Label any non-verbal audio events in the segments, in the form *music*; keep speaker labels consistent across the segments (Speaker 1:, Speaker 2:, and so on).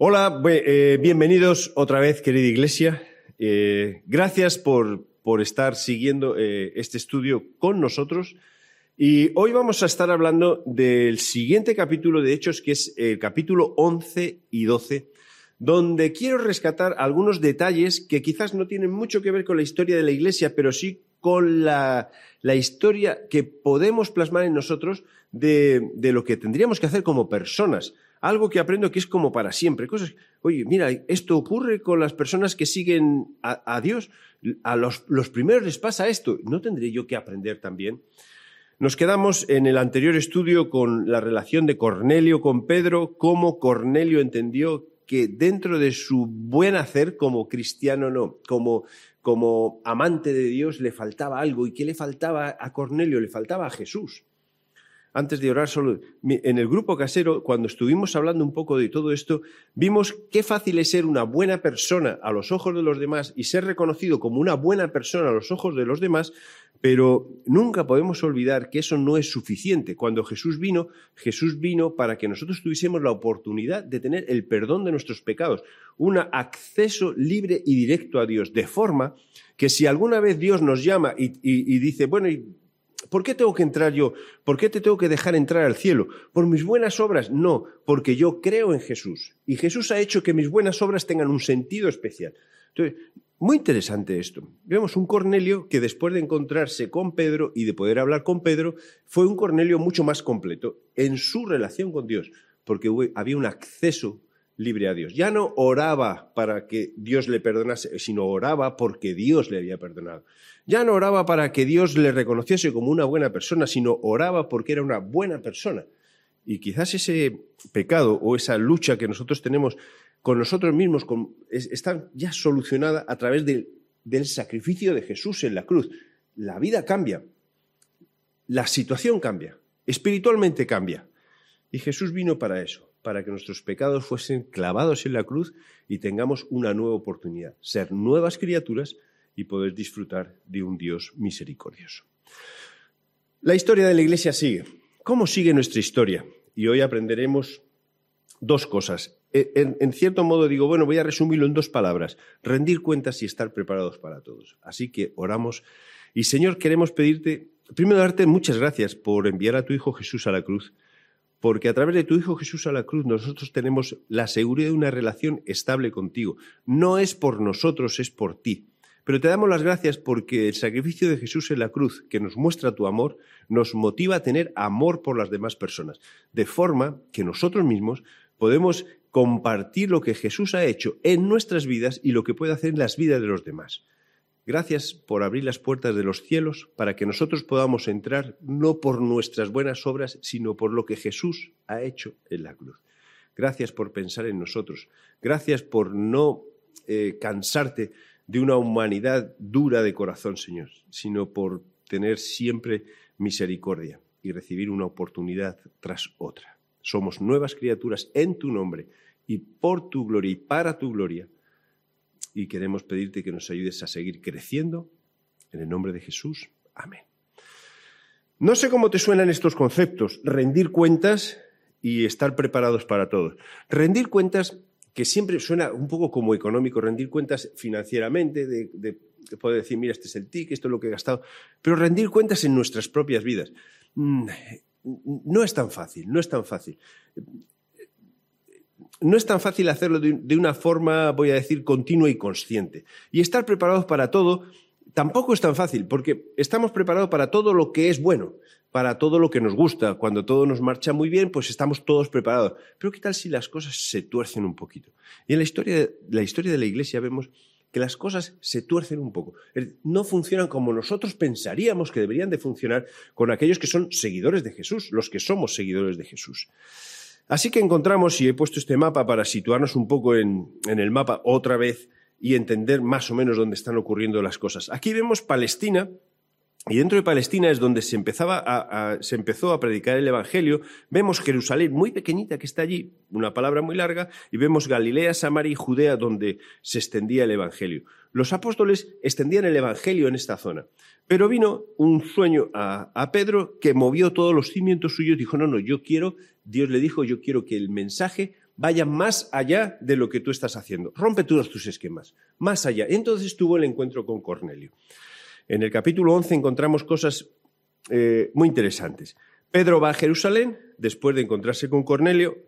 Speaker 1: Hola, eh, bienvenidos otra vez, querida iglesia. Eh, gracias por, por, estar siguiendo eh, este estudio con nosotros. Y hoy vamos a estar hablando del siguiente capítulo de Hechos, que es el capítulo 11 y 12, donde quiero rescatar algunos detalles que quizás no tienen mucho que ver con la historia de la iglesia, pero sí con la, la historia que podemos plasmar en nosotros de, de lo que tendríamos que hacer como personas algo que aprendo que es como para siempre. Cosas, oye, mira, esto ocurre con las personas que siguen a, Dios. A los, los, primeros les pasa esto. ¿No tendré yo que aprender también? Nos quedamos en el anterior estudio con la relación de Cornelio con Pedro, cómo Cornelio entendió que dentro de su buen hacer como cristiano, no, como, como amante de Dios, le faltaba algo. ¿Y qué le faltaba a Cornelio? Le faltaba a Jesús antes de orar solo, en el grupo casero, cuando estuvimos hablando un poco de todo esto, vimos qué fácil es ser una buena persona a los ojos de los demás y ser reconocido como una buena persona a los ojos de los demás, pero nunca podemos olvidar que eso no es suficiente. Cuando Jesús vino, Jesús vino para que nosotros tuviésemos la oportunidad de tener el perdón de nuestros pecados, un acceso libre y directo a Dios, de forma que si alguna vez Dios nos llama y, dice, bueno, ¿Por qué tengo que entrar yo? ¿Por qué te tengo que dejar entrar al cielo? ¿Por mis buenas obras? No, porque yo creo en Jesús. Y Jesús ha hecho que mis buenas obras tengan un sentido especial. Entonces, muy interesante esto. Vemos un Cornelio que después de encontrarse con Pedro y de poder hablar con Pedro, fue un Cornelio mucho más completo en su relación con Dios, porque había un acceso libre a Dios. Ya no oraba para que Dios le perdonase, sino oraba porque Dios le había perdonado. Ya no oraba para que Dios le reconociese como una buena persona, sino oraba porque era una buena persona. Y quizás ese pecado o esa lucha que nosotros tenemos con nosotros mismos está ya solucionada a través del sacrificio de Jesús en la cruz. La vida cambia, la situación cambia, espiritualmente cambia. Y Jesús vino para eso, para que nuestros pecados fuesen clavados en la cruz y tengamos una nueva oportunidad, ser nuevas criaturas y poder disfrutar de un Dios misericordioso. La historia de la Iglesia sigue. ¿Cómo sigue nuestra historia? Y hoy aprenderemos dos cosas. E, en, cierto modo digo, bueno, voy a resumirlo en dos palabras. Rendir cuentas y estar preparados para todos. Así que oramos. Y Señor, queremos pedirte, primero darte muchas gracias por enviar a tu Hijo Jesús a la cruz, porque a través de tu Hijo Jesús a la cruz nosotros tenemos la seguridad de una relación estable contigo. No es por nosotros, es por ti. Pero te damos las gracias porque el sacrificio de Jesús en la cruz, que nos muestra tu amor, nos motiva a tener amor por las demás personas, de forma que nosotros mismos podemos compartir lo que Jesús ha hecho en nuestras vidas y lo que puede hacer en las vidas de los demás. Gracias por abrir las puertas de los cielos para que nosotros podamos entrar no por nuestras buenas obras, sino por lo que Jesús ha hecho en la cruz. Gracias por pensar en nosotros. Gracias por no eh, cansarte de una humanidad dura de corazón, Señor, sino por tener siempre misericordia y recibir una oportunidad tras otra. Somos nuevas criaturas en tu nombre y por tu gloria y para tu gloria. Y queremos pedirte que nos ayudes a seguir creciendo. En el nombre de Jesús. Amén. No sé cómo te suenan estos conceptos, rendir cuentas y estar preparados para todo. Rendir cuentas que siempre suena un poco como económico, rendir cuentas financieramente, de, poder decir, mira, este es el TIC, esto es lo que he gastado, pero rendir cuentas en nuestras propias vidas. Mm, no es tan fácil, no es tan fácil. No es tan fácil hacerlo de una forma, voy a decir, continua y consciente. Y estar preparados para todo tampoco es tan fácil, porque estamos preparados para todo lo que es bueno, para todo lo que nos gusta. Cuando todo nos marcha muy bien, pues estamos todos preparados. Pero ¿qué tal si las cosas se tuercen un poquito? Y en la historia la, historia de la Iglesia vemos que las cosas se tuercen un poco. No funcionan como nosotros pensaríamos que deberían de funcionar con aquellos que son seguidores de Jesús, los que somos seguidores de Jesús. Así que encontramos, y he puesto este mapa para situarnos un poco en el mapa otra vez y entender más o menos dónde están ocurriendo las cosas. Aquí vemos Palestina, y dentro de Palestina es donde se, empezaba se empezó a predicar el Evangelio. Vemos Jerusalén muy pequeñita que está allí, una palabra muy larga, y vemos Galilea, Samaria y Judea donde se extendía el Evangelio. Los apóstoles extendían el Evangelio en esta zona. Pero vino un sueño a, a Pedro que movió todos los cimientos suyos. Dijo, no, no, yo quiero, Dios le dijo, yo quiero que el mensaje vaya más allá de lo que tú estás haciendo. Rompe todos tus esquemas, más allá. Entonces tuvo el encuentro con Cornelio. En el capítulo 11 encontramos cosas eh, muy interesantes. Pedro va a Jerusalén después de encontrarse con Cornelio,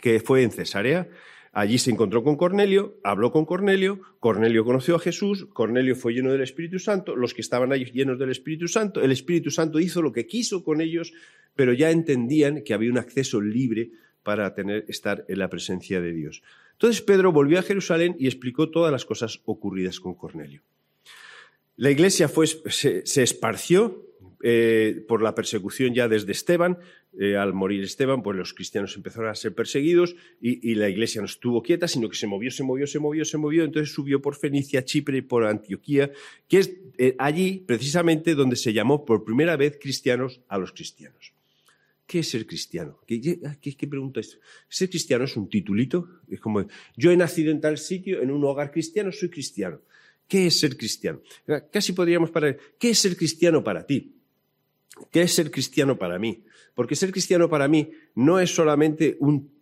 Speaker 1: que fue en Cesarea. Allí se encontró con Cornelio, habló con Cornelio, Cornelio conoció a Jesús, Cornelio fue lleno del Espíritu Santo, los que estaban allí llenos del Espíritu Santo, el Espíritu Santo hizo lo que quiso con ellos, pero ya entendían que había un acceso libre para tener, estar en la presencia de Dios. Entonces Pedro volvió a Jerusalén y explicó todas las cosas ocurridas con Cornelio. La iglesia se esparció eh, por la persecución ya desde Esteban. Eh, al morir Esteban, pues los cristianos empezaron a ser perseguidos y, la iglesia no estuvo quieta, sino que se movió, se movió, se movió, se movió. Entonces subió por Fenicia, Chipre y por Antioquía, que es eh, allí precisamente donde se llamó por primera vez cristianos a los cristianos. ¿Qué es ser cristiano? ¿Qué, qué, pregunta es? ¿Ser cristiano es un titulito? Es como, yo he nacido en tal sitio, en un hogar cristiano, soy cristiano. ¿Qué es ser cristiano? Casi podríamos parar. ¿Qué es ser cristiano para ti? ¿Qué es ser cristiano para mí? Porque ser cristiano para mí no es solamente un,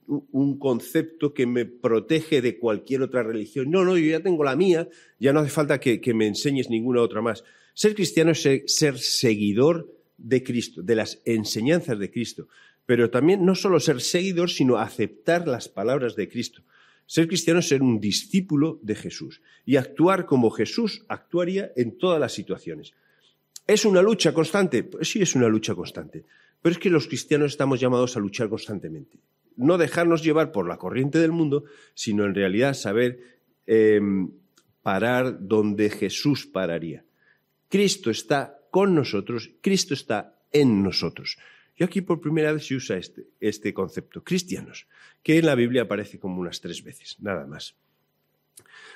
Speaker 1: concepto que me protege de cualquier otra religión. No, no, yo ya tengo la mía, ya no hace falta que, me enseñes ninguna otra más. Ser cristiano es ser, seguidor de Cristo, de las enseñanzas de Cristo. Pero también no solo ser seguidor, sino aceptar las palabras de Cristo. Ser cristiano es ser un discípulo de Jesús y actuar como Jesús actuaría en todas las situaciones. ¿Es una lucha constante? Pues sí, es una lucha constante. Pero es que los cristianos estamos llamados a luchar constantemente. No dejarnos llevar por la corriente del mundo, sino en realidad saber em, parar donde Jesús pararía. Cristo está con nosotros, Cristo está en nosotros. Y aquí por primera vez se usa este, este concepto, cristianos, que en la Biblia aparece como unas tres veces, nada más.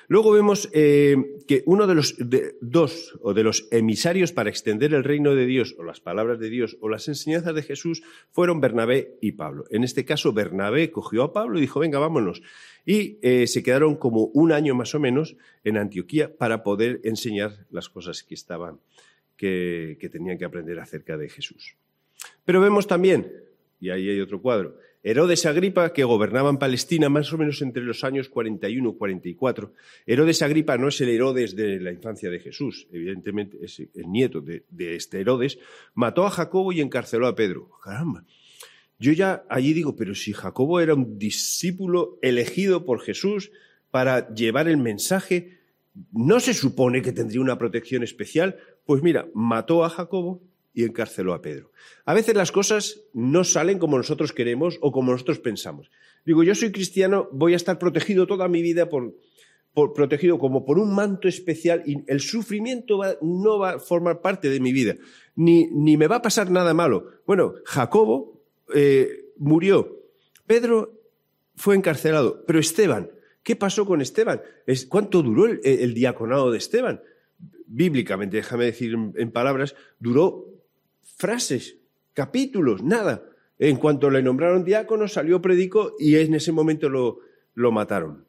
Speaker 1: Luego vemos eh, que uno de los dos o de los emisarios para extender el reino de Dios o las palabras de Dios o las enseñanzas de Jesús fueron Bernabé y Pablo. En este caso, Bernabé cogió a Pablo y dijo, venga, vámonos. Y eh, se quedaron como un año más o menos en Antioquía para poder enseñar las cosas que estaban, que tenían que aprender acerca de Jesús. Pero vemos también, y ahí hay otro cuadro, Herodes Agripa, que gobernaba en Palestina más o menos entre los años 41 y 44. Herodes Agripa no es el Herodes de la infancia de Jesús, evidentemente es el nieto de, este Herodes. Mató a Jacobo y encarceló a Pedro. Caramba. Yo ya allí digo, pero si Jacobo era un discípulo elegido por Jesús para llevar el mensaje, ¿no se supone que tendría una protección especial? Pues mira, mató a Jacobo, y encarceló a Pedro. A veces las cosas no salen como nosotros queremos o como nosotros pensamos. Digo, yo soy cristiano, voy a estar protegido toda mi vida por, protegido como por un manto especial y el sufrimiento no va a formar parte de mi vida, ni, ni, me va a pasar nada malo. Bueno, Jacobo eh, murió, Pedro fue encarcelado, pero Esteban, ¿qué pasó con Esteban? ¿Cuánto duró el, diaconado de Esteban? Bíblicamente, déjame decir en palabras, duró frases, capítulos, nada. En cuanto le nombraron diácono, salió predicó y en ese momento lo, lo mataron.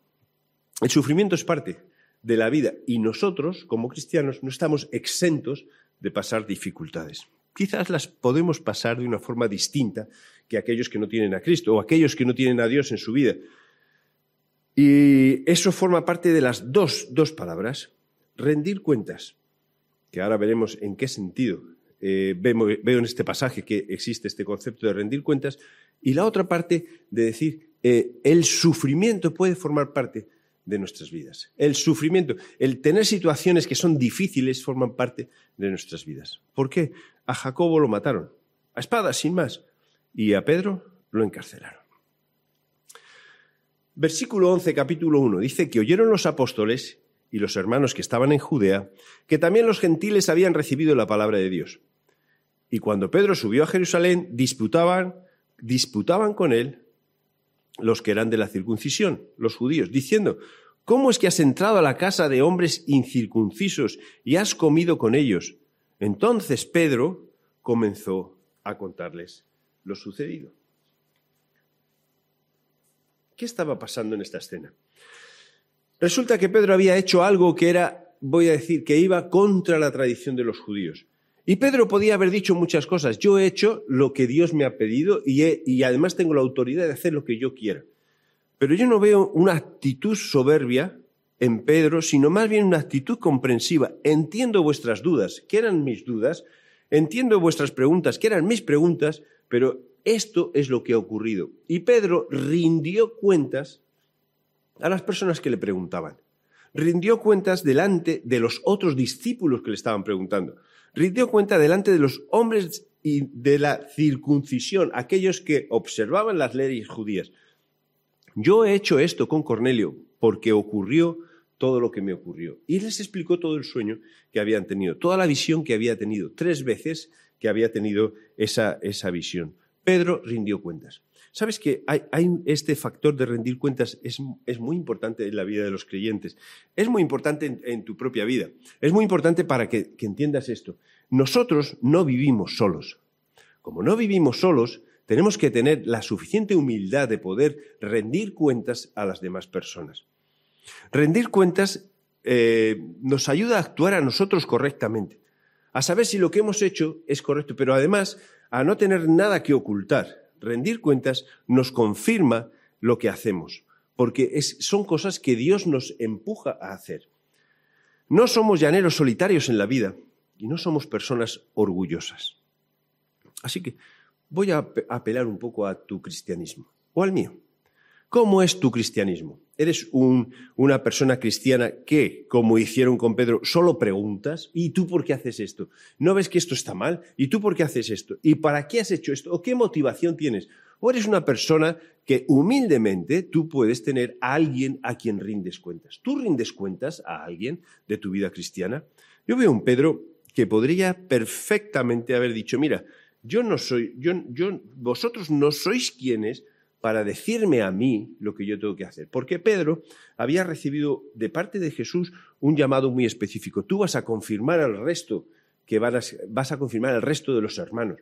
Speaker 1: El sufrimiento es parte de la vida y nosotros, como cristianos, no estamos exentos de pasar dificultades. Quizás las podemos pasar de una forma distinta que aquellos que no tienen a Cristo o aquellos que no tienen a Dios en su vida. Y eso forma parte de las dos, dos palabras, rendir cuentas, que ahora veremos en qué sentido eh, veo, en este pasaje que existe este concepto de rendir cuentas, y la otra parte de decir, eh, el sufrimiento puede formar parte de nuestras vidas. El sufrimiento, el tener situaciones que son difíciles forman parte de nuestras vidas. ¿Por qué? A Jacobo lo mataron, a espada, sin más, y a Pedro lo encarcelaron. Versículo 11, capítulo 1, dice que oyeron los apóstoles y los hermanos que estaban en Judea que también los gentiles habían recibido la palabra de Dios. Y cuando Pedro subió a Jerusalén, disputaban, disputaban con él los que eran de la circuncisión, los judíos, diciendo, ¿cómo es que has entrado a la casa de hombres incircuncisos y has comido con ellos? Entonces Pedro comenzó a contarles lo sucedido. ¿Qué estaba pasando en esta escena? Resulta que Pedro había hecho algo que era, voy a decir, que iba contra la tradición de los judíos. Y Pedro podía haber dicho muchas cosas. Yo he hecho lo que Dios me ha pedido y, y, además tengo la autoridad de hacer lo que yo quiera. Pero yo no veo una actitud soberbia en Pedro, sino más bien una actitud comprensiva. Entiendo vuestras dudas, que eran mis dudas, entiendo vuestras preguntas, que eran mis preguntas, pero esto es lo que ha ocurrido. Y Pedro rindió cuentas a las personas que le preguntaban. Rindió cuentas delante de los otros discípulos que le estaban preguntando. Rindió cuenta delante de los hombres y de la circuncisión, aquellos que observaban las leyes judías. Yo he hecho esto con Cornelio porque ocurrió todo lo que me ocurrió. Y les explicó todo el sueño que habían tenido, toda la visión que había tenido, tres veces que había tenido esa, esa visión. Pedro rindió cuentas. Sabes que hay, este factor de rendir cuentas es, muy importante en la vida de los creyentes. Es muy importante en, tu propia vida. Es muy importante para que, que entiendas esto. Nosotros no vivimos solos. Como no vivimos solos, tenemos que tener la suficiente humildad de poder rendir cuentas a las demás personas. Rendir cuentas eh, nos ayuda a actuar a nosotros correctamente, a saber si lo que hemos hecho es correcto, pero además a no tener nada que ocultar. Rendir cuentas nos confirma lo que hacemos, porque son cosas que Dios nos empuja a hacer. No somos llaneros solitarios en la vida y no somos personas orgullosas. Así que voy a apelar un poco a tu cristianismo o al mío. ¿Cómo es tu cristianismo? ¿Eres una persona cristiana que, como hicieron con Pedro, solo preguntas? ¿Y tú por qué haces esto? ¿No ves que esto está mal? ¿Y tú por qué haces esto? ¿Y para qué has hecho esto? ¿O qué motivación tienes? ¿O eres una persona que humildemente tú puedes tener a alguien a quien rindes cuentas? ¿Tú rindes cuentas a alguien de tu vida cristiana? Yo veo un Pedro que podría perfectamente haber dicho, mira, yo no soy, yo, yo, vosotros no sois quienes para decirme a mí lo que yo tengo que hacer. Porque Pedro había recibido de parte de Jesús un llamado muy específico. Tú vas a confirmar al resto, que vas, vas a confirmar al resto de los hermanos.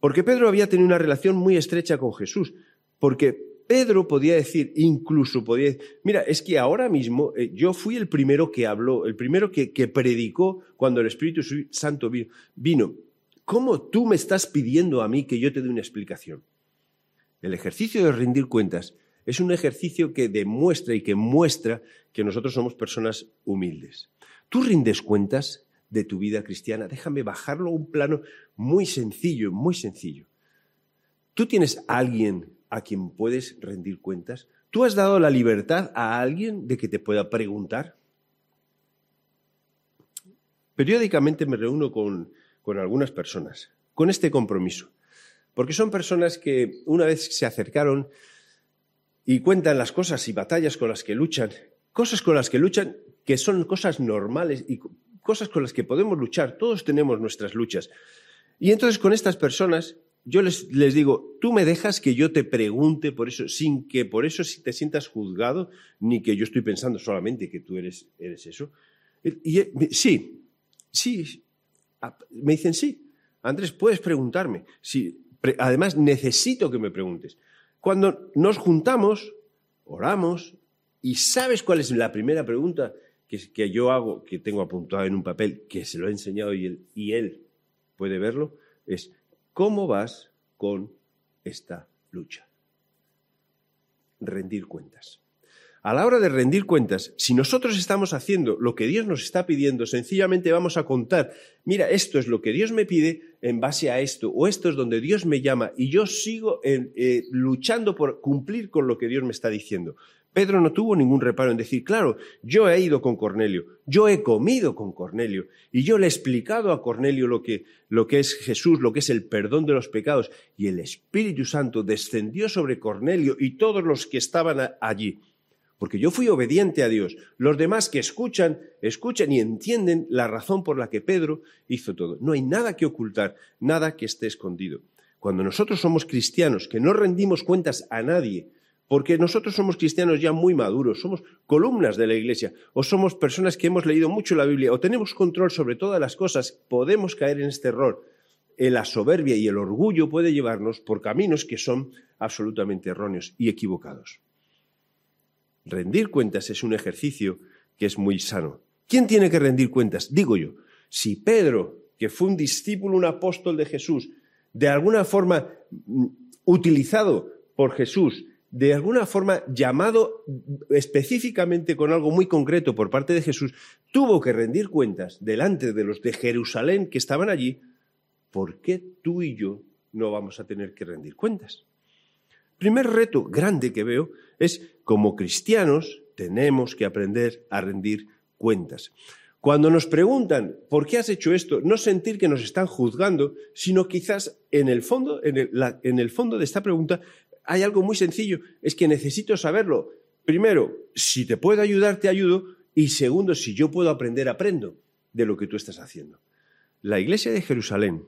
Speaker 1: Porque Pedro había tenido una relación muy estrecha con Jesús. Porque Pedro podía decir, incluso podía decir, mira, es que ahora mismo eh, yo fui el primero que habló, el primero que, que predicó cuando el Espíritu Santo vino. ¿Cómo tú me estás pidiendo a mí que yo te dé una explicación? El ejercicio de rendir cuentas es un ejercicio que demuestra y que muestra que nosotros somos personas humildes. Tú rindes cuentas de tu vida cristiana. Déjame bajarlo a un plano muy sencillo, muy sencillo. ¿Tú tienes a alguien a quien puedes rendir cuentas? ¿Tú has dado la libertad a alguien de que te pueda preguntar? Periódicamente me reúno con, con algunas personas con este compromiso. Porque son personas que una vez se acercaron y cuentan las cosas y batallas con las que luchan, cosas con las que luchan que son cosas normales y cosas con las que podemos luchar. Todos tenemos nuestras luchas. Y entonces con estas personas yo les, digo, tú me dejas que yo te pregunte por eso, sin que por eso te sientas juzgado, ni que yo estoy pensando solamente que tú eres, eres eso. Y, sí, sí, me dicen sí. Andrés, puedes preguntarme. Sí, además necesito que me preguntes. Cuando nos juntamos, oramos, y ¿sabes cuál es la primera pregunta que, yo hago, que tengo apuntado en un papel, que se lo he enseñado y él, y él puede verlo? Es, ¿cómo vas con esta lucha? Rendir cuentas. A la hora de rendir cuentas, si nosotros estamos haciendo lo que Dios nos está pidiendo, sencillamente vamos a contar, mira, esto es lo que Dios me pide en base a esto, o esto es donde Dios me llama, y yo sigo eh, luchando por cumplir con lo que Dios me está diciendo. Pedro no tuvo ningún reparo en decir, claro, yo he ido con Cornelio, yo he comido con Cornelio, y yo le he explicado a Cornelio lo que, lo que es Jesús, lo que es el perdón de los pecados, y el Espíritu Santo descendió sobre Cornelio y todos los que estaban allí porque yo fui obediente a Dios. Los demás que escuchan, escuchan y entienden la razón por la que Pedro hizo todo. No hay nada que ocultar, nada que esté escondido. Cuando nosotros somos cristianos, que no rendimos cuentas a nadie, porque nosotros somos cristianos ya muy maduros, somos columnas de la iglesia, o somos personas que hemos leído mucho la Biblia, o tenemos control sobre todas las cosas, podemos caer en este error. La soberbia y el orgullo puede llevarnos por caminos que son absolutamente erróneos y equivocados. Rendir cuentas es un ejercicio que es muy sano. ¿Quién tiene que rendir cuentas? Digo yo, si Pedro, que fue un discípulo, un apóstol de Jesús, de alguna forma mm, utilizado por Jesús, de alguna forma llamado específicamente con algo muy concreto por parte de Jesús, tuvo que rendir cuentas delante de los de Jerusalén que estaban allí, ¿por qué tú y yo no vamos a tener que rendir cuentas? Primer reto grande que veo es, como cristianos, tenemos que aprender a rendir cuentas. Cuando nos preguntan por qué has hecho esto, no sentir que nos están juzgando, sino quizás en el fondo, en el, en el fondo de esta pregunta, hay algo muy sencillo, es que necesito saberlo. Primero, si te puedo ayudar, te ayudo. Y segundo, si yo puedo aprender, aprendo de lo que tú estás haciendo. La iglesia de Jerusalén,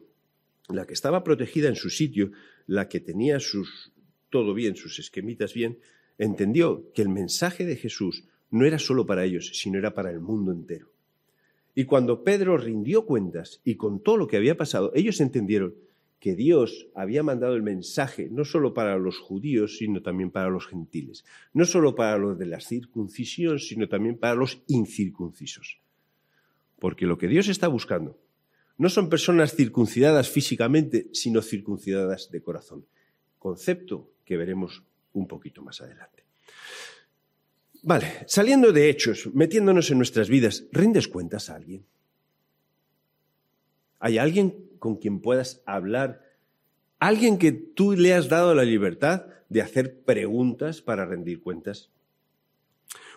Speaker 1: la que estaba protegida en su sitio, la que tenía sus, todo bien, sus esquemitas bien, entendió que el mensaje de Jesús no era solo para ellos, sino era para el mundo entero. Y cuando Pedro rindió cuentas y contó lo que había pasado, ellos entendieron que Dios había mandado el mensaje no solo para los judíos, sino también para los gentiles, no solo para los de la circuncisión, sino también para los incircuncisos. Porque lo que Dios está buscando no son personas circuncidadas físicamente, sino circuncidadas de corazón. Concepto que veremos un poquito más adelante. Vale, saliendo de hechos, metiéndonos en nuestras vidas, ¿rindes cuentas a alguien? ¿Hay alguien con quien puedas hablar, alguien que tú le has dado la libertad de hacer preguntas para rendir cuentas.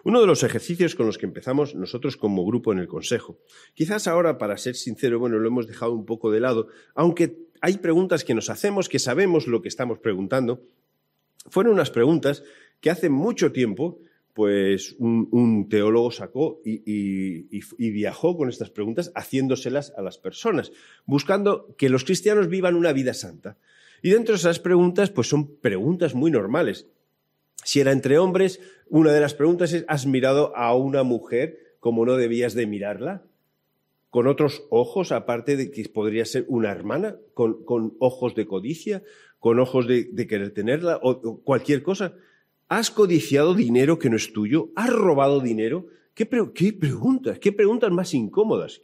Speaker 1: Uno de los ejercicios con los que empezamos nosotros como grupo en el Consejo. Quizás ahora, para ser sincero, bueno, lo hemos dejado un poco de lado, aunque hay preguntas que nos hacemos, que sabemos lo que estamos preguntando. Fueron unas preguntas que hace mucho tiempo pues un, teólogo sacó y, viajó con estas preguntas haciéndoselas a las personas, buscando que los cristianos vivan una vida santa. Y dentro de esas preguntas, pues son preguntas muy normales. Si era entre hombres, una de las preguntas es, ¿has mirado a una mujer como no debías de mirarla? Con otros ojos, aparte de que podría ser una hermana, con, ojos de codicia, con ojos de, querer tenerla, o cualquier cosa. ¿Has codiciado dinero que no es tuyo? ¿Has robado dinero? ¿Qué, preguntas? ¿Qué preguntas más incómodas?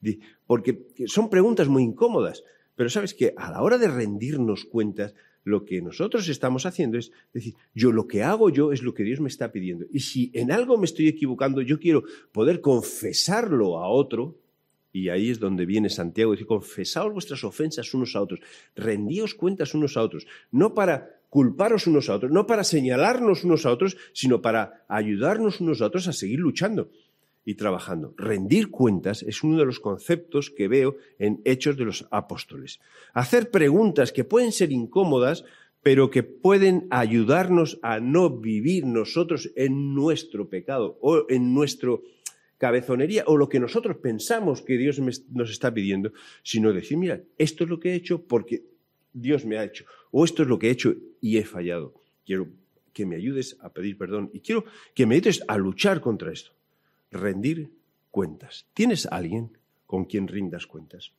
Speaker 1: *laughs* Porque son preguntas muy incómodas. Pero sabes que a la hora de rendirnos cuentas, lo que nosotros estamos haciendo es decir, yo lo que hago yo es lo que Dios me está pidiendo. Y si en algo me estoy equivocando, yo quiero poder confesarlo a otro. Y ahí es donde viene Santiago, dice, confesaos vuestras ofensas unos a otros, rendíos cuentas unos a otros, no para culparos unos a otros, no para señalarnos unos a otros, sino para ayudarnos unos a otros a seguir luchando y trabajando. Rendir cuentas es uno de los conceptos que veo en Hechos de los Apóstoles. Hacer preguntas que pueden ser incómodas, pero que pueden ayudarnos a no vivir nosotros en nuestro pecado o en nuestro cabezonería o lo que nosotros pensamos que Dios nos está pidiendo, sino decir, mira, esto es lo que he hecho porque Dios me ha hecho, o esto es lo que he hecho y he fallado. Quiero que me ayudes a pedir perdón y quiero que me ayudes a luchar contra esto. Rendir cuentas. ¿Tienes alguien con quien rindas cuentas?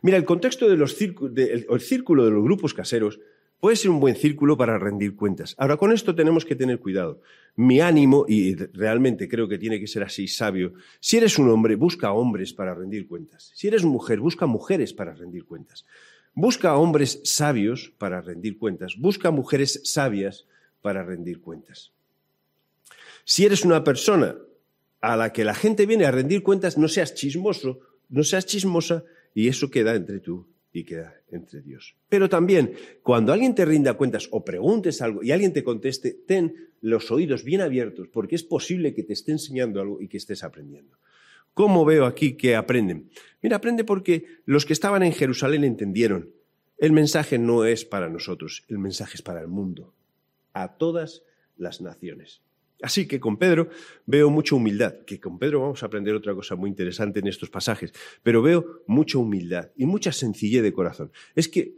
Speaker 1: Mira, el contexto del círculo de los grupos caseros puede ser un buen círculo para rendir cuentas. Ahora, con esto tenemos que tener cuidado. Mi ánimo, y realmente creo que tiene que ser así sabio, si eres un hombre, busca hombres para rendir cuentas. Si eres mujer, busca mujeres para rendir cuentas. Busca hombres sabios para rendir cuentas. Busca mujeres sabias para rendir cuentas. Si eres una persona a la que la gente viene a rendir cuentas, no seas chismoso, no seas chismosa y eso queda entre tú y queda entre Dios. Pero también, cuando alguien te rinda cuentas o preguntes algo y alguien te conteste, ten los oídos bien abiertos porque es posible que te esté enseñando algo y que estés aprendiendo. ¿Cómo veo aquí que aprenden? Mira, aprende porque los que estaban en Jerusalén entendieron. El mensaje no es para nosotros, el mensaje es para el mundo, a todas las naciones. Así que con Pedro veo mucha humildad, que con Pedro vamos a aprender otra cosa muy interesante en estos pasajes, pero veo mucha humildad y mucha sencillez de corazón. Es que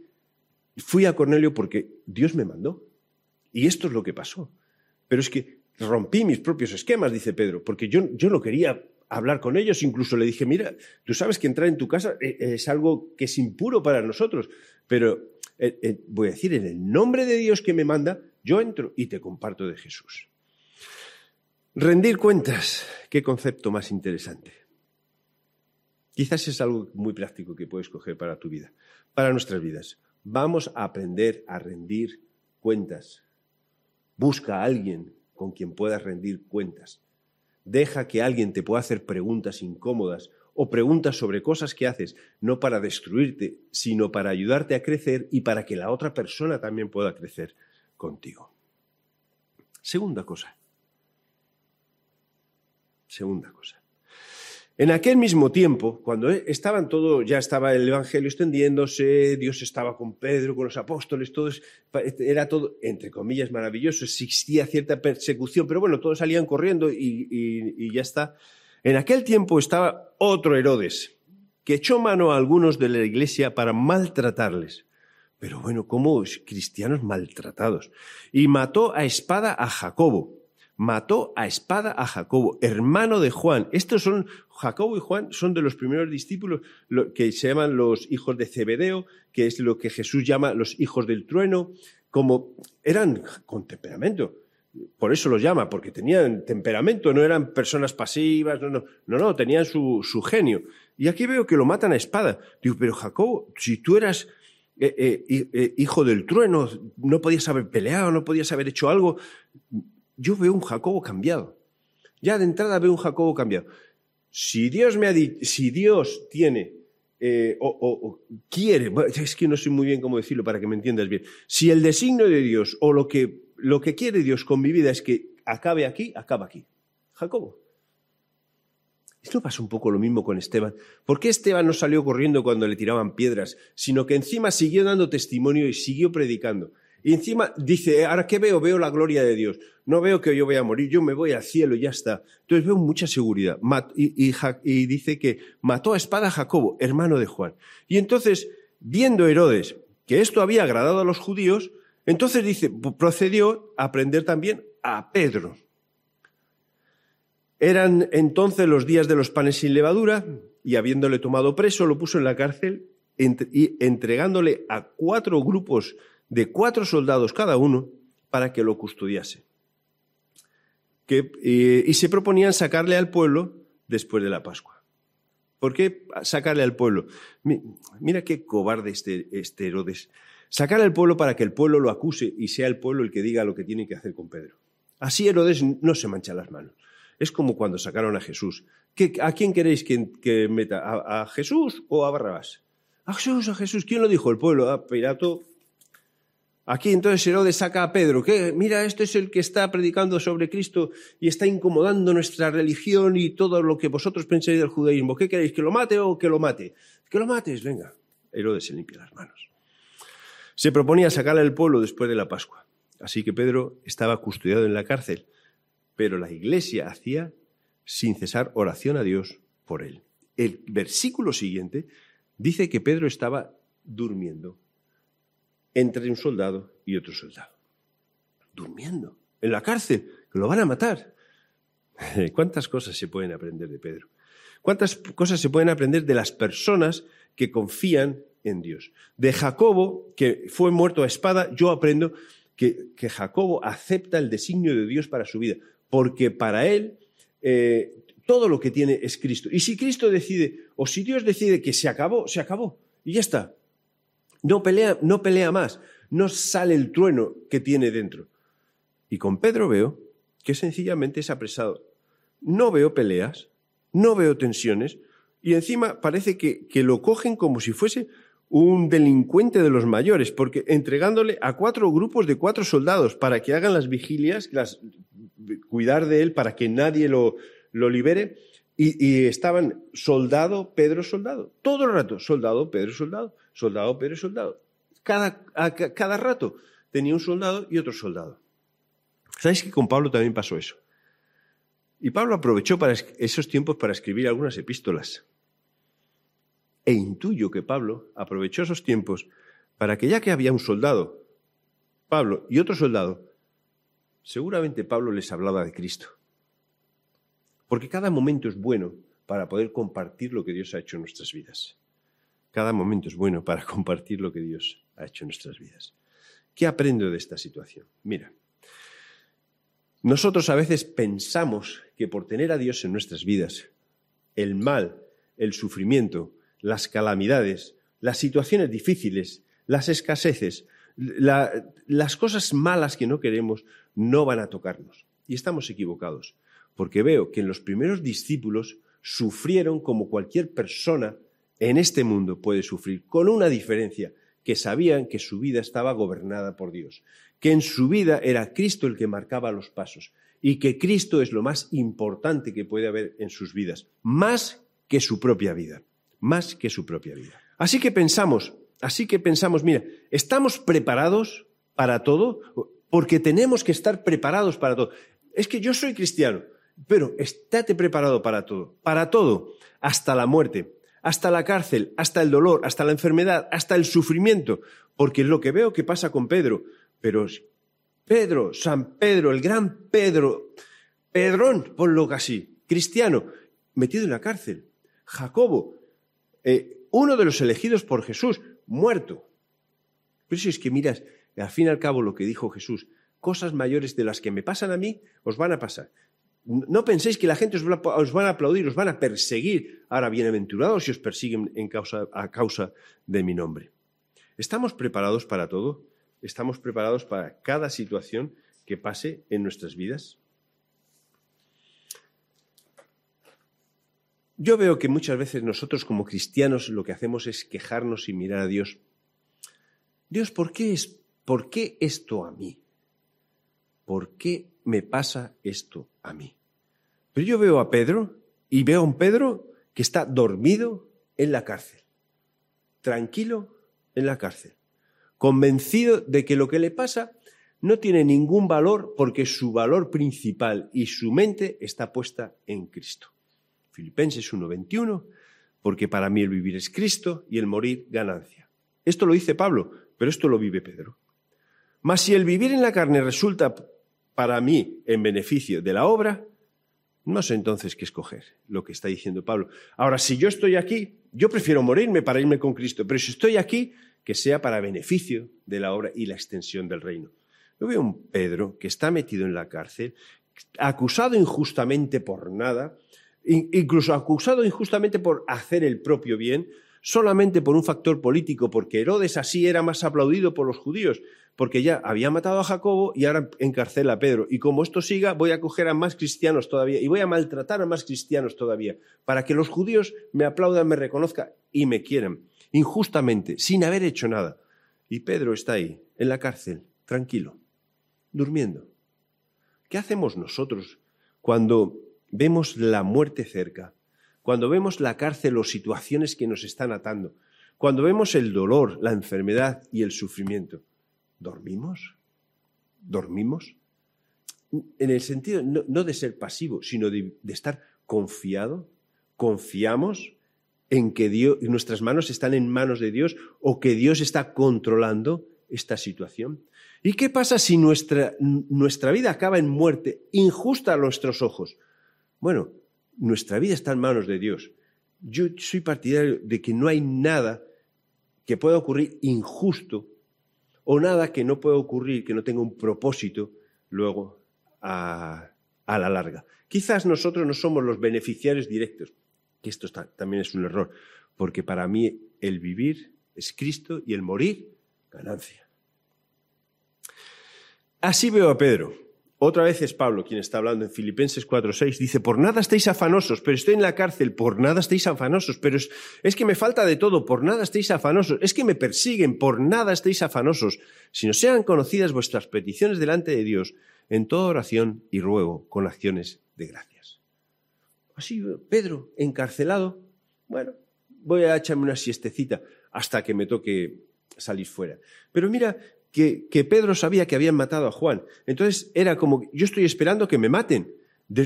Speaker 1: fui a Cornelio porque Dios me mandó y esto es lo que pasó. Pero es que rompí mis propios esquemas, dice Pedro, porque yo, yo no quería hablar con ellos, incluso le dije, mira, tú sabes que entrar en tu casa eh, es algo que es impuro para nosotros, pero eh, eh, voy a decir, en el nombre de Dios que me manda, yo entro y te comparto de Jesús. Rendir cuentas, qué concepto más interesante. Quizás es algo muy práctico que puedes coger para tu vida, para nuestras vidas. Vamos a aprender a rendir cuentas Busca a alguien con quien puedas rendir cuentas. Deja que alguien te pueda hacer preguntas incómodas o preguntas sobre cosas que haces, no para destruirte, sino para ayudarte a crecer y para que la otra persona también pueda crecer contigo. Segunda cosa. Segunda cosa. En aquel mismo tiempo, cuando estaban todo, ya estaba el Evangelio extendiéndose, Dios estaba con Pedro, con los apóstoles, todo era todo, entre comillas, maravilloso, existía cierta persecución, pero bueno, todos salían corriendo y, y ya está. En aquel tiempo estaba otro Herodes, que echó mano a algunos de la iglesia para maltratarles. Pero bueno, como cristianos maltratados. Y mató a espada a Jacobo, mató a espada a Jacobo, hermano de Juan. Estos son, Jacobo y Juan son de los primeros discípulos que se llaman los hijos de Zebedeo, que es lo que Jesús llama los hijos del trueno, como eran con temperamento. Por eso los llama, porque tenían temperamento, no eran personas pasivas, no, no, no, no tenían su, su genio. Y aquí veo que lo matan a espada. Digo, pero Jacobo, si tú eras eh, eh, eh, hijo del trueno, no podías haber peleado, no podías haber hecho algo yo veo un Jacobo cambiado. Ya de entrada veo un Jacobo cambiado. Si Dios me ha si Dios tiene eh, o, quiere, es que no sé muy bien cómo decirlo para que me entiendas bien. Si el designio de Dios o lo que, lo que quiere Dios con mi vida es que acabe aquí, acaba aquí. Jacobo. Esto pasa un poco lo mismo con Esteban. ¿Por qué Esteban no salió corriendo cuando le tiraban piedras, sino que encima siguió dando testimonio y siguió predicando? Y encima dice, ¿ahora qué veo? Veo la gloria de Dios. No veo que yo voy a morir, yo me voy al cielo y ya está. Entonces veo mucha seguridad. Y, dice que mató a espada a Jacobo, hermano de Juan. Y entonces, viendo Herodes que esto había agradado a los judíos, entonces dice, procedió a prender también a Pedro. Eran entonces los días de los panes sin levadura, y habiéndole tomado preso, lo puso en la cárcel y entregándole a cuatro grupos de cuatro soldados cada uno para que lo custodiase. Eh, y se proponían sacarle al pueblo después de la Pascua. ¿Por qué sacarle al pueblo? Mira qué cobarde este, este Herodes. Sacarle al pueblo para que el pueblo lo acuse y sea el pueblo el que diga lo que tiene que hacer con Pedro. Así Herodes no se mancha las manos. Es como cuando sacaron a Jesús. ¿A quién queréis que, meta? ¿A, ¿A, Jesús o a Barrabás? A Jesús, a Jesús. ¿Quién lo dijo? El pueblo. A Pirato Aquí entonces Herodes saca a Pedro, que mira, este es el que está predicando sobre Cristo y está incomodando nuestra religión y todo lo que vosotros pensáis del judaísmo. ¿Qué queréis? ¿Que lo mate o que lo mate? Que lo mates, venga. Herodes se limpia las manos. Se proponía sacarle al pueblo después de la Pascua. Así que Pedro estaba custodiado en la cárcel, pero la iglesia hacía sin cesar oración a Dios por él. El versículo siguiente dice que Pedro estaba durmiendo entre un soldado y otro soldado. Durmiendo, en la cárcel, que lo van a matar. *laughs* ¿Cuántas cosas se pueden aprender de Pedro? ¿Cuántas cosas se pueden aprender de las personas que confían en Dios? De Jacobo, que fue muerto a espada, yo aprendo que, Jacobo acepta el designio de Dios para su vida, porque para él eh, todo lo que tiene es Cristo. Y si Cristo decide, o si Dios decide que se acabó, se acabó, y ya está. No pelea, no pelea más, no sale el trueno que tiene dentro. Y con Pedro veo que sencillamente es apresado. No veo peleas, no veo tensiones, y encima parece que, lo cogen como si fuese un delincuente de los mayores, porque entregándole a cuatro grupos de cuatro soldados para que hagan las vigilias, las, cuidar de él para que nadie lo, lo libere, y, estaban soldado, Pedro, soldado. Todo el rato, soldado, Pedro, soldado. Soldado, Pedro, soldado. Cada, cada rato tenía un soldado y otro soldado. ¿Sabéis que con Pablo también pasó eso? Y Pablo aprovechó para esos tiempos para escribir algunas epístolas. E intuyo que Pablo aprovechó esos tiempos para que ya que había un soldado, Pablo y otro soldado, seguramente Pablo les hablaba de Cristo. Porque cada momento es bueno para poder compartir lo que Dios ha hecho en nuestras vidas. Cada momento es bueno para *laughs* compartir lo que Dios ha hecho en nuestras vidas. ¿Qué aprendo de esta situación? Mira, nosotros a veces pensamos que por tener a Dios en nuestras vidas, el mal, el sufrimiento, las calamidades, las situaciones difíciles, las escaseces, las cosas malas que no queremos no van a tocarnos. Y estamos equivocados, porque veo que en los primeros discípulos sufrieron como cualquier persona en este mundo puede sufrir, con una diferencia, que sabían que su vida estaba gobernada por Dios, que en su vida era Cristo el que marcaba los pasos y que Cristo es lo más importante que puede haber en sus vidas, más que su propia vida, más que su propia vida. Así que pensamos, así que pensamos, mira, ¿estamos preparados para todo? Porque tenemos que estar preparados para todo. Es que yo soy cristiano, pero estate preparado para todo, para todo, hasta la muerte, hasta la cárcel, hasta el dolor, hasta la enfermedad, hasta el sufrimiento, porque es lo que veo que pasa con Pedro. Pero Pedro, San Pedro, el gran Pedro, Pedrón, ponlo así, cristiano, metido en la cárcel. Jacobo, eh, uno de los elegidos por Jesús, muerto. Pero si es que miras, al fin y al cabo lo que dijo Jesús, cosas mayores de las que me pasan a mí, os van a pasar. No penséis que la gente os, van a aplaudir, os van a perseguir. Ahora, bienaventurados si os persiguen a causa de mi nombre. ¿Estamos preparados para todo? ¿Estamos preparados para cada situación que pase en nuestras vidas? Yo veo que muchas veces nosotros como cristianos lo que hacemos es quejarnos y mirar a Dios. Dios, ¿por qué, es, ¿por qué esto a mí? ¿Por qué me pasa esto a mí? Pero yo veo a Pedro y veo a un Pedro que está dormido en la cárcel, tranquilo en la cárcel, convencido de que lo que le pasa no tiene ningún valor porque su valor principal y su mente está puesta en Cristo. Filipenses 1:21, porque para mí el vivir es Cristo y el morir ganancia. Esto lo dice Pablo, pero esto lo vive Pedro. Mas si el vivir en la carne resulta para mí en beneficio de la obra, no sé entonces qué escoger, lo que está diciendo Pablo. Ahora, si yo estoy aquí, yo prefiero morirme para irme con Cristo, pero si estoy aquí, que sea para beneficio de la obra y la extensión del reino. Yo veo un Pedro que está metido en la cárcel, acusado injustamente por nada, incluso acusado injustamente por hacer el propio bien, solamente por un factor político, porque Herodes así era más aplaudido por los judíos, porque ya había matado a Jacobo y ahora encarcela a Pedro. Y como esto siga, voy a coger a más cristianos todavía y voy a maltratar a más cristianos todavía, para que los judíos me aplaudan, me reconozcan y me quieran, injustamente, sin haber hecho nada. Y Pedro está ahí, en la cárcel, tranquilo, durmiendo. ¿Qué hacemos nosotros cuando vemos la muerte cerca, cuando vemos la cárcel o situaciones que nos están atando, cuando vemos el dolor, la enfermedad y el sufrimiento, ¿dormimos? ¿Dormimos? En el sentido no, de ser pasivo, sino de, estar confiado. ¿Confiamos en que Dios, nuestras manos están en manos de Dios o que Dios está controlando esta situación? ¿Y qué pasa si nuestra, nuestra vida acaba en muerte injusta a nuestros ojos? Bueno, nuestra vida está en manos de Dios. Yo soy partidario de que no hay nada que pueda ocurrir injusto o nada que no pueda ocurrir que no tenga un propósito luego a, la larga. Quizás nosotros no somos los beneficiarios directos, que esto también es un error, porque para mí el vivir es Cristo y el morir ganancia. Así veo a Pedro. Otra vez es Pablo quien está hablando en Filipenses 4:6. Dice, por nada estéis afanosos, pero estoy en la cárcel, por nada estéis afanosos, pero es, que me falta de todo, por nada estéis afanosos, es que me persiguen, por nada estéis afanosos, Si no sean conocidas vuestras peticiones delante de Dios en toda oración y ruego con acciones de gracias. Así, Pedro, encarcelado, bueno, voy a echarme una siestecita hasta que me toque salir fuera. Pero mira, que, Pedro sabía que habían matado a Juan. Entonces era como, yo estoy esperando que me maten.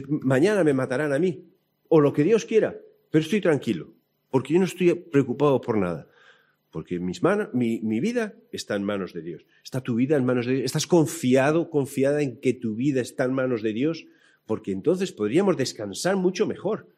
Speaker 1: mañana me matarán a mí. O lo que Dios quiera. Pero estoy tranquilo. Porque yo no estoy preocupado por nada. Porque mis mi, mi, vida está en manos de Dios. Está tu vida en manos de Dios. ¿Estás confiado, confiada en que tu vida está en manos de Dios? Porque entonces podríamos descansar mucho mejor.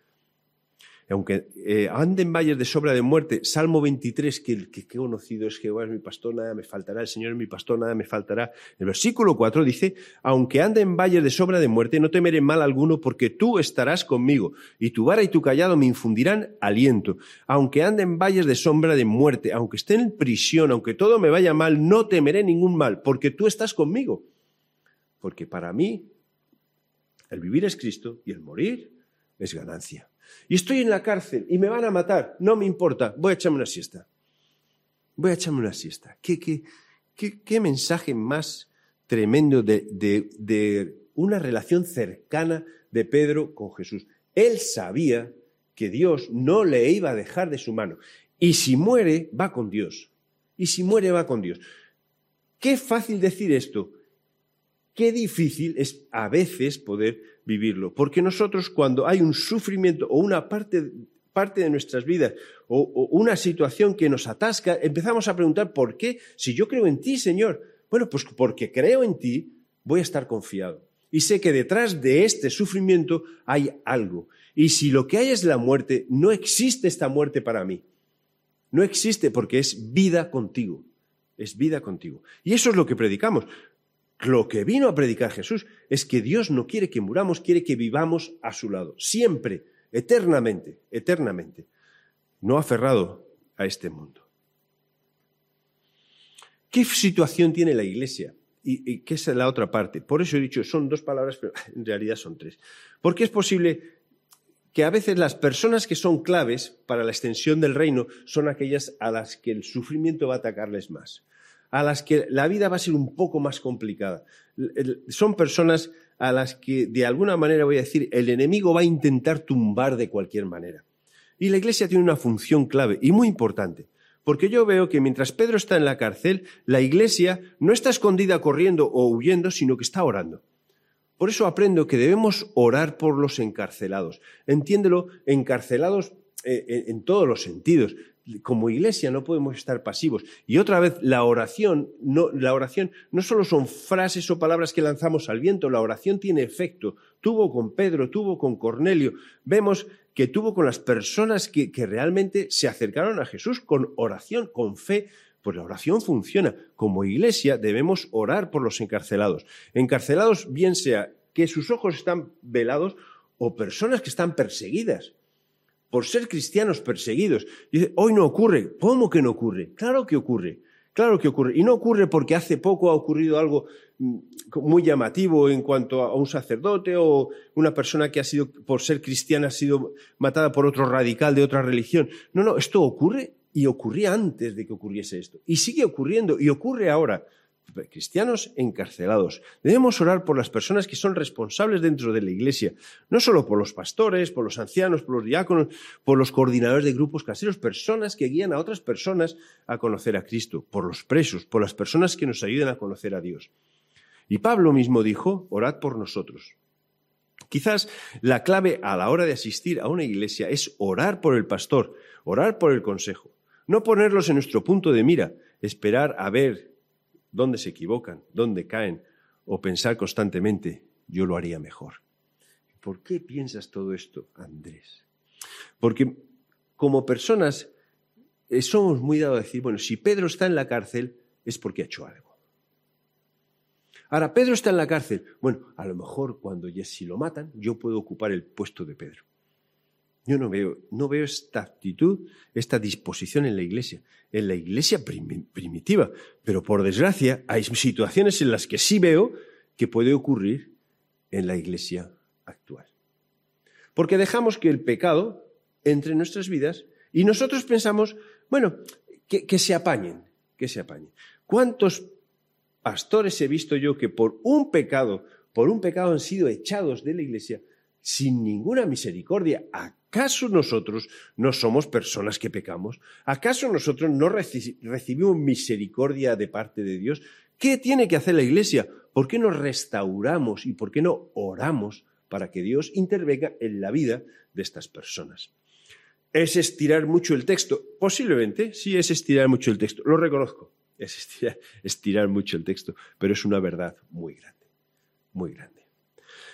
Speaker 1: Aunque eh, ande en valles de sobra de muerte, Salmo 23, que, que, que conocido es Jehová es mi pastor, nada me faltará, el Señor es mi pastor, nada me faltará. El versículo 4 dice, aunque ande en valles de sobra de muerte, no temeré mal alguno, porque tú estarás conmigo, y tu vara y tu callado me infundirán aliento. Aunque ande en valles de sombra de muerte, aunque esté en prisión, aunque todo me vaya mal, no temeré ningún mal, porque tú estás conmigo. Porque para mí, el vivir es Cristo y el morir es ganancia. Y estoy en la cárcel y me van a matar, no me importa, voy a echarme una siesta. Voy a echarme una siesta. ¿Qué, qué, qué, mensaje más tremendo de, de, de una relación cercana de Pedro con Jesús. Él sabía que Dios no le iba a dejar de su mano. Y si muere, va con Dios. Y si muere, va con Dios. Qué fácil decir esto. Qué difícil es a veces poder vivirlo. Porque nosotros cuando hay un sufrimiento o una parte, parte de nuestras vidas o, o, una situación que nos atasca, empezamos a preguntar, ¿por qué? Si yo creo en ti, Señor. Bueno, pues porque creo en ti, voy a estar confiado. Y sé que detrás de este sufrimiento hay algo. Y si lo que hay es la muerte, no existe esta muerte para mí. No existe porque es vida contigo. Es vida contigo. Y eso es lo que predicamos. Lo que vino a predicar Jesús es que Dios no quiere que muramos, quiere que vivamos a su lado, siempre, eternamente, eternamente, no aferrado a este mundo. ¿Qué situación tiene la Iglesia? ¿Y, qué es la otra parte? Por eso he dicho, son dos palabras, pero *laughs* en realidad son tres. Porque es posible que a veces las personas que son claves para la extensión del reino son aquellas a las que el sufrimiento va a atacarles más a las que la vida va a ser un poco más complicada. Son personas a las que, de alguna manera, voy a decir, el enemigo va a intentar tumbar de cualquier manera. Y la Iglesia tiene una función clave y muy importante, porque yo veo que mientras Pedro está en la cárcel, la Iglesia no está escondida corriendo o huyendo, sino que está orando. Por eso aprendo que debemos orar por los encarcelados. Entiéndelo, encarcelados eh, en todos los sentidos como iglesia no podemos estar pasivos. Y otra vez, la oración, no, la oración no solo son frases o palabras que lanzamos al viento, la oración tiene efecto. Tuvo con Pedro, tuvo con Cornelio. Vemos que tuvo con las personas que, que realmente se acercaron a Jesús con oración, con fe. Pues la oración funciona. Como iglesia debemos orar por los encarcelados. Encarcelados, bien sea que sus ojos están velados o personas que están perseguidas por ser cristianos perseguidos. Hoy no ocurre. ¿Cómo que no ocurre? Claro que ocurre. Claro que ocurre. Y no ocurre porque hace poco ha ocurrido algo mm, muy llamativo en cuanto a un sacerdote o una persona que ha sido, por ser cristiana, ha sido matada por otro radical de otra religión. No, no, esto ocurre y ocurría antes de que ocurriese esto. Y sigue ocurriendo y ocurre ahora cristianos encarcelados. Debemos orar por las personas que son responsables dentro de la Iglesia, no solo por los pastores, por los ancianos, por los diáconos, por los coordinadores de grupos caseros, personas que guían a otras personas a conocer a Cristo, por los presos, por las personas que nos ayudan a conocer a Dios. Y Pablo mismo dijo, orad por nosotros. Quizás la clave a la hora de asistir a una iglesia es orar por el pastor, orar por el consejo, no ponerlos en nuestro punto de mira, esperar a ver dónde se equivocan, dónde caen, o pensar constantemente, yo lo haría mejor. ¿Por qué piensas todo esto, Andrés? Porque como personas eh, somos muy dados a decir, bueno, si Pedro está en la cárcel es porque ha hecho algo. Ahora, Pedro está en la cárcel. Bueno, a lo mejor cuando ya si lo matan, yo puedo ocupar el puesto de Pedro. Yo no veo, no veo esta actitud, esta disposición en la iglesia, en la iglesia primitiva. Pero por desgracia, hay situaciones en las que sí veo que puede ocurrir en la iglesia actual. Porque dejamos que el pecado entre en nuestras vidas y nosotros pensamos, bueno, que, que se apañen, que se apañen. ¿Cuántos pastores he visto yo que por un pecado, por un pecado han sido echados de la iglesia sin ninguna misericordia? ¿Acaso nosotros no somos personas que pecamos? ¿Acaso nosotros no recibimos misericordia de parte de Dios? ¿Qué tiene que hacer la Iglesia? ¿Por qué no restauramos y por qué no oramos para que Dios intervenga en la vida de estas personas? ¿Es estirar mucho el texto? Posiblemente, sí es estirar mucho el texto, lo reconozco, es estirar, *laughs* estirar mucho el texto, pero es una verdad muy grande, muy grande.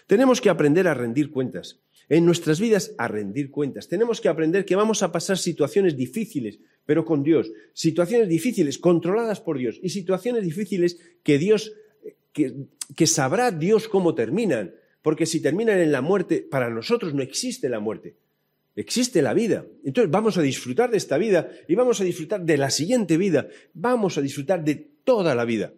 Speaker 1: Tenemos que aprender a rendir cuentas en nuestras vidas a rendir cuentas. Tenemos que aprender que vamos a pasar situaciones difíciles, pero con Dios. Situaciones difíciles controladas por Dios y situaciones difíciles que Dios, que, sabrá Dios cómo terminan. Porque si terminan en la muerte, para nosotros no existe la muerte. Existe la vida. Entonces vamos a disfrutar de esta vida y vamos a disfrutar de la siguiente vida. Vamos a disfrutar de toda la vida.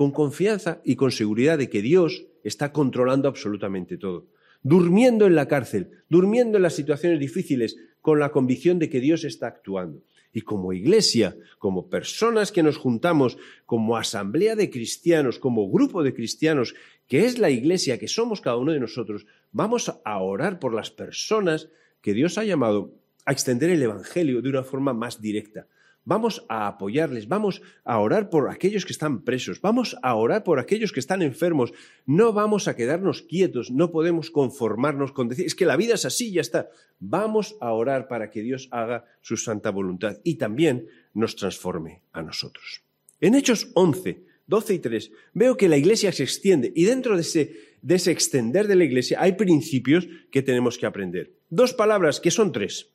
Speaker 1: Con confianza y con seguridad de que Dios está controlando absolutamente todo. Durmiendo en la cárcel, durmiendo en las situaciones difíciles, con la convicción de que Dios está actuando. Y como iglesia, como personas que nos juntamos, como asamblea de cristianos, como grupo de cristianos, que es la iglesia, que somos cada uno de nosotros, vamos a orar por las personas que Dios ha llamado a extender el Evangelio de una forma más directa. Vamos a apoyarles, vamos a orar por aquellos que están presos, vamos a orar por aquellos que están enfermos. No vamos a quedarnos quietos, no podemos conformarnos con decir, es que la vida es así, ya está. Vamos a orar para que Dios haga su santa voluntad y también nos transforme a nosotros. En Hechos 11, 12 y 3, veo que la iglesia se extiende y dentro de ese, de ese extender de la iglesia hay principios que tenemos que aprender. Dos palabras que son tres.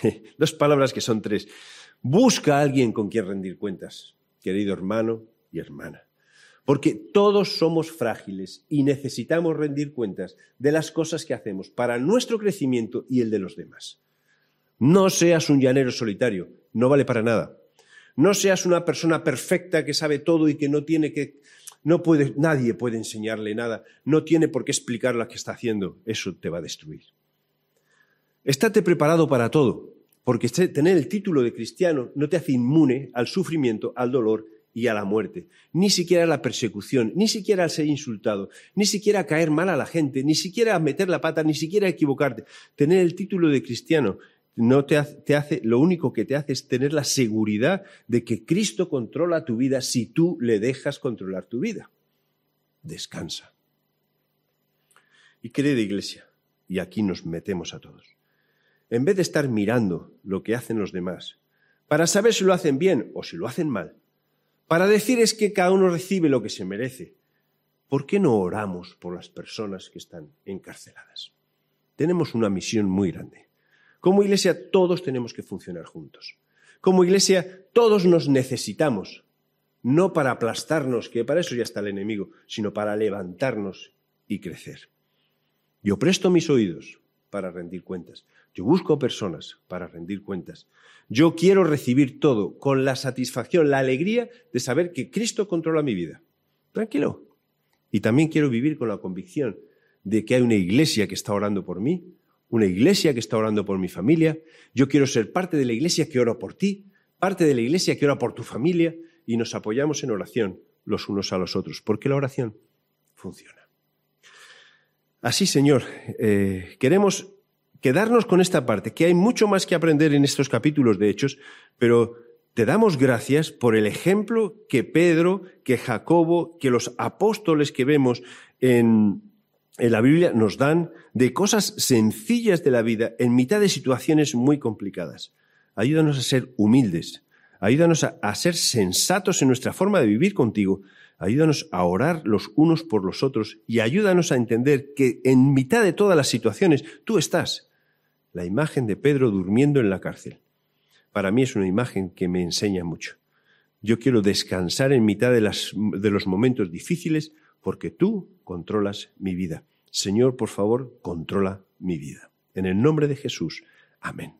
Speaker 1: *laughs* Dos palabras que son tres. Busca a alguien con quien rendir cuentas, querido hermano y hermana. Porque todos somos frágiles y necesitamos rendir cuentas de las cosas que hacemos para nuestro crecimiento y el de los demás. No seas un llanero solitario, no vale para nada. No seas una persona perfecta que sabe todo y que no tiene que no puede nadie puede enseñarle nada, no tiene por qué explicar lo que está haciendo, eso te va a destruir. Estate preparado para todo, porque tener el título de cristiano no te hace inmune al sufrimiento, al dolor y a la muerte, ni siquiera a la persecución, ni siquiera al ser insultado, ni siquiera a caer mal a la gente, ni siquiera a meter la pata, ni siquiera a equivocarte. Tener el título de cristiano no te hace, te hace, lo único que te hace es tener la seguridad de que Cristo controla tu vida si tú le dejas controlar tu vida. Descansa. Y querida iglesia, y aquí nos metemos a todos en vez de estar mirando lo que hacen los demás, para saber si lo hacen bien o si lo hacen mal, para decir es que cada uno recibe lo que se merece, ¿por qué no oramos por las personas que están encarceladas? Tenemos una misión muy grande. Como iglesia todos tenemos que funcionar juntos. Como iglesia todos nos necesitamos, no para aplastarnos, que para eso ya está el enemigo, sino para levantarnos y crecer. Yo presto mis oídos para rendir cuentas. Yo busco personas para rendir cuentas. Yo quiero recibir todo con la satisfacción, la alegría de saber que Cristo controla mi vida. Tranquilo. Y también quiero vivir con la convicción de que hay una iglesia que está orando por mí, una iglesia que está orando por mi familia. Yo quiero ser parte de la iglesia que ora por ti, parte de la iglesia que ora por tu familia y nos apoyamos en oración los unos a los otros, porque la oración funciona. Así, Señor, eh, queremos quedarnos con esta parte, que hay mucho más que aprender en estos capítulos de Hechos, pero te damos gracias por el ejemplo que Pedro, que Jacobo, que los apóstoles que vemos en, la Biblia nos dan de cosas sencillas de la vida en mitad de situaciones muy complicadas. Ayúdanos a ser humildes, ayúdanos a ser sensatos en nuestra forma de vivir contigo, ayúdanos a orar los unos por los otros y ayúdanos a entender que en mitad de todas las situaciones tú estás la imagen de Pedro durmiendo en la cárcel. Para mí es una imagen que me enseña mucho. Yo quiero descansar en mitad de, los momentos difíciles porque tú controlas mi vida. Señor, por favor, controla mi vida. En el nombre de Jesús. Amén.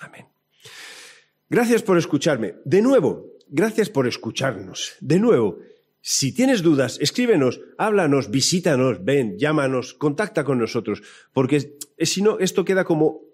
Speaker 1: Amén. Gracias por escucharme. De nuevo, gracias por escucharnos. De nuevo, si tienes dudas, escríbenos, háblanos, visítanos, ven, llámanos, contacta con nosotros, porque si no, esto queda como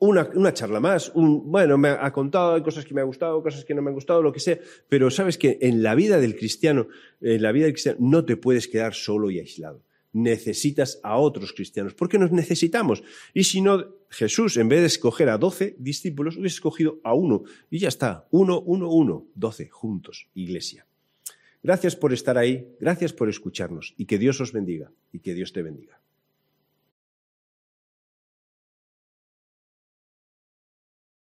Speaker 1: una, charla más, un, bueno, me ha contado, hay cosas que me han gustado, cosas que no me han gustado, lo que sea, pero sabes que en la vida del cristiano, en la vida del cristiano, no te puedes quedar solo y aislado. Necesitas a otros cristianos, porque nos necesitamos. Y si no, Jesús, en vez de escoger a doce discípulos, hubiese escogido a uno, y ya está, uno, uno, uno, doce, juntos, iglesia. Gracias por estar ahí, gracias por escucharnos, y que Dios os bendiga, y que Dios te bendiga.